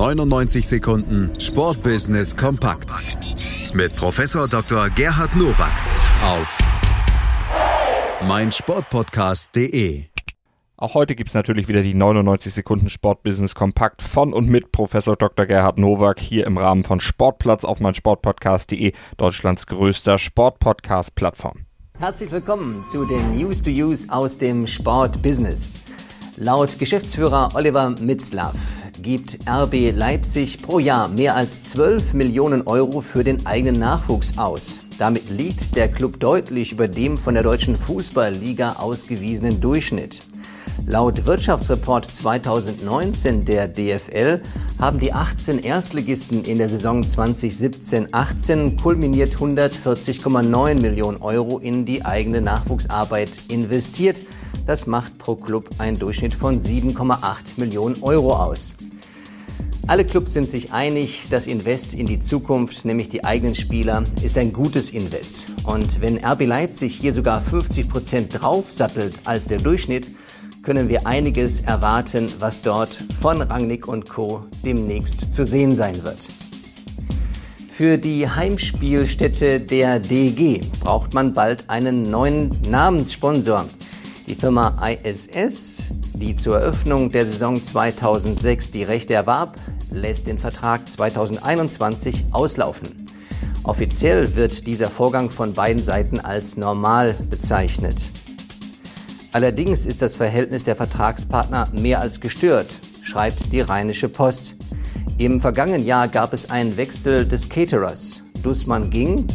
99 Sekunden Sportbusiness kompakt mit Professor Dr. Gerhard Nowak auf meinsportpodcast.de. Auch heute gibt es natürlich wieder die 99 Sekunden Sportbusiness kompakt von und mit Professor Dr. Gerhard Nowak hier im Rahmen von Sportplatz auf meinsportpodcast.de, Deutschlands größter Sportpodcast-Plattform. Herzlich willkommen zu den News to Use aus dem Sportbusiness. Laut Geschäftsführer Oliver Mitzlaff gibt RB Leipzig pro Jahr mehr als 12 Millionen Euro für den eigenen Nachwuchs aus. Damit liegt der Club deutlich über dem von der deutschen Fußballliga ausgewiesenen Durchschnitt. Laut Wirtschaftsreport 2019 der DFL haben die 18 Erstligisten in der Saison 2017-18 kulminiert 140,9 Millionen Euro in die eigene Nachwuchsarbeit investiert. Das macht pro Club einen Durchschnitt von 7,8 Millionen Euro aus. Alle Clubs sind sich einig, das Invest in die Zukunft, nämlich die eigenen Spieler, ist ein gutes Invest. Und wenn RB Leipzig hier sogar 50 Prozent draufsattelt als der Durchschnitt, können wir einiges erwarten, was dort von Rangnick und Co. demnächst zu sehen sein wird. Für die Heimspielstätte der DG braucht man bald einen neuen Namenssponsor. Die Firma ISS, die zur Eröffnung der Saison 2006 die Rechte erwarb, lässt den Vertrag 2021 auslaufen. Offiziell wird dieser Vorgang von beiden Seiten als normal bezeichnet. Allerdings ist das Verhältnis der Vertragspartner mehr als gestört, schreibt die Rheinische Post. Im vergangenen Jahr gab es einen Wechsel des Caterers. Dussmann ging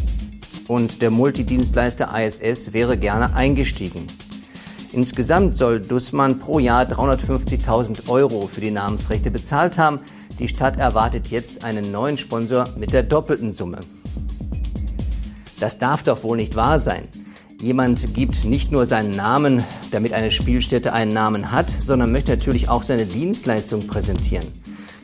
und der Multidienstleister ISS wäre gerne eingestiegen. Insgesamt soll Dussmann pro Jahr 350.000 Euro für die Namensrechte bezahlt haben. Die Stadt erwartet jetzt einen neuen Sponsor mit der doppelten Summe. Das darf doch wohl nicht wahr sein. Jemand gibt nicht nur seinen Namen, damit eine Spielstätte einen Namen hat, sondern möchte natürlich auch seine Dienstleistung präsentieren.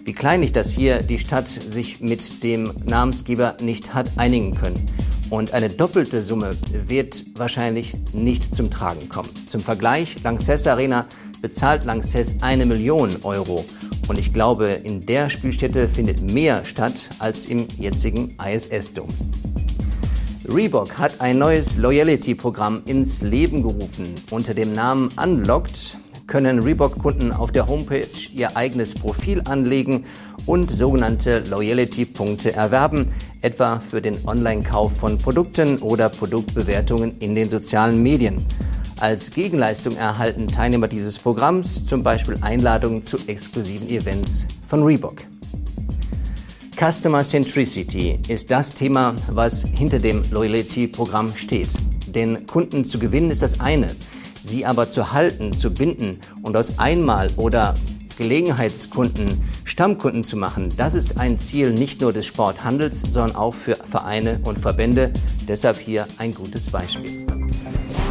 Wie kleinlich das hier die Stadt sich mit dem Namensgeber nicht hat einigen können. Und eine doppelte Summe wird wahrscheinlich nicht zum Tragen kommen. Zum Vergleich, Lanxess Arena bezahlt Lanxess eine Million Euro. Und ich glaube, in der Spielstätte findet mehr statt als im jetzigen ISS-Dom. Reebok hat ein neues Loyalty-Programm ins Leben gerufen. Unter dem Namen Unlocked können Reebok-Kunden auf der Homepage ihr eigenes Profil anlegen und sogenannte Loyalty-Punkte erwerben, etwa für den Online-Kauf von Produkten oder Produktbewertungen in den sozialen Medien. Als Gegenleistung erhalten Teilnehmer dieses Programms zum Beispiel Einladungen zu exklusiven Events von Reebok. Customer Centricity ist das Thema, was hinter dem Loyalty-Programm steht. Denn Kunden zu gewinnen ist das eine, sie aber zu halten, zu binden und aus Einmal- oder Gelegenheitskunden Stammkunden zu machen, das ist ein Ziel nicht nur des Sporthandels, sondern auch für Vereine und Verbände. Deshalb hier ein gutes Beispiel.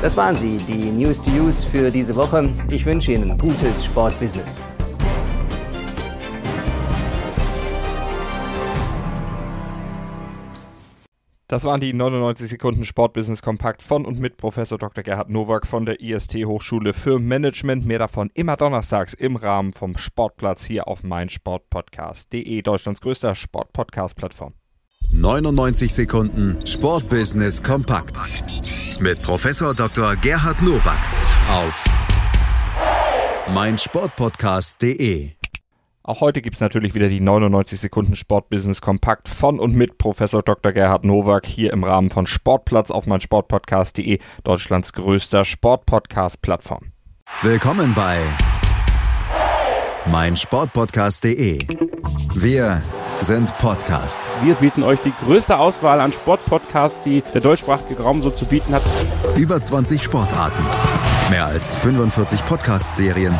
Das waren sie, die News to Use für diese Woche. Ich wünsche Ihnen gutes Sportbusiness. Das waren die 99 Sekunden Sportbusiness Kompakt von und mit Professor Dr. Gerhard Nowak von der IST Hochschule für Management. Mehr davon immer donnerstags im Rahmen vom Sportplatz hier auf meinsportpodcast.de, Deutschlands größter Sportpodcast-Plattform. 99 Sekunden Sportbusiness Kompakt mit Professor Dr. Gerhard Nowak auf meinsportpodcast.de. Auch heute gibt es natürlich wieder die 99 Sekunden Sportbusiness kompakt von und mit Professor Dr. Gerhard Nowak hier im Rahmen von Sportplatz auf meinsportpodcast.de, Deutschlands größter Sportpodcast-Plattform. Willkommen bei meinsportpodcast.de. Wir sind Podcast. Wir bieten euch die größte Auswahl an Sportpodcasts, die der deutschsprachige Raum so zu bieten hat. Über 20 Sportarten, mehr als 45 Podcast-Serien,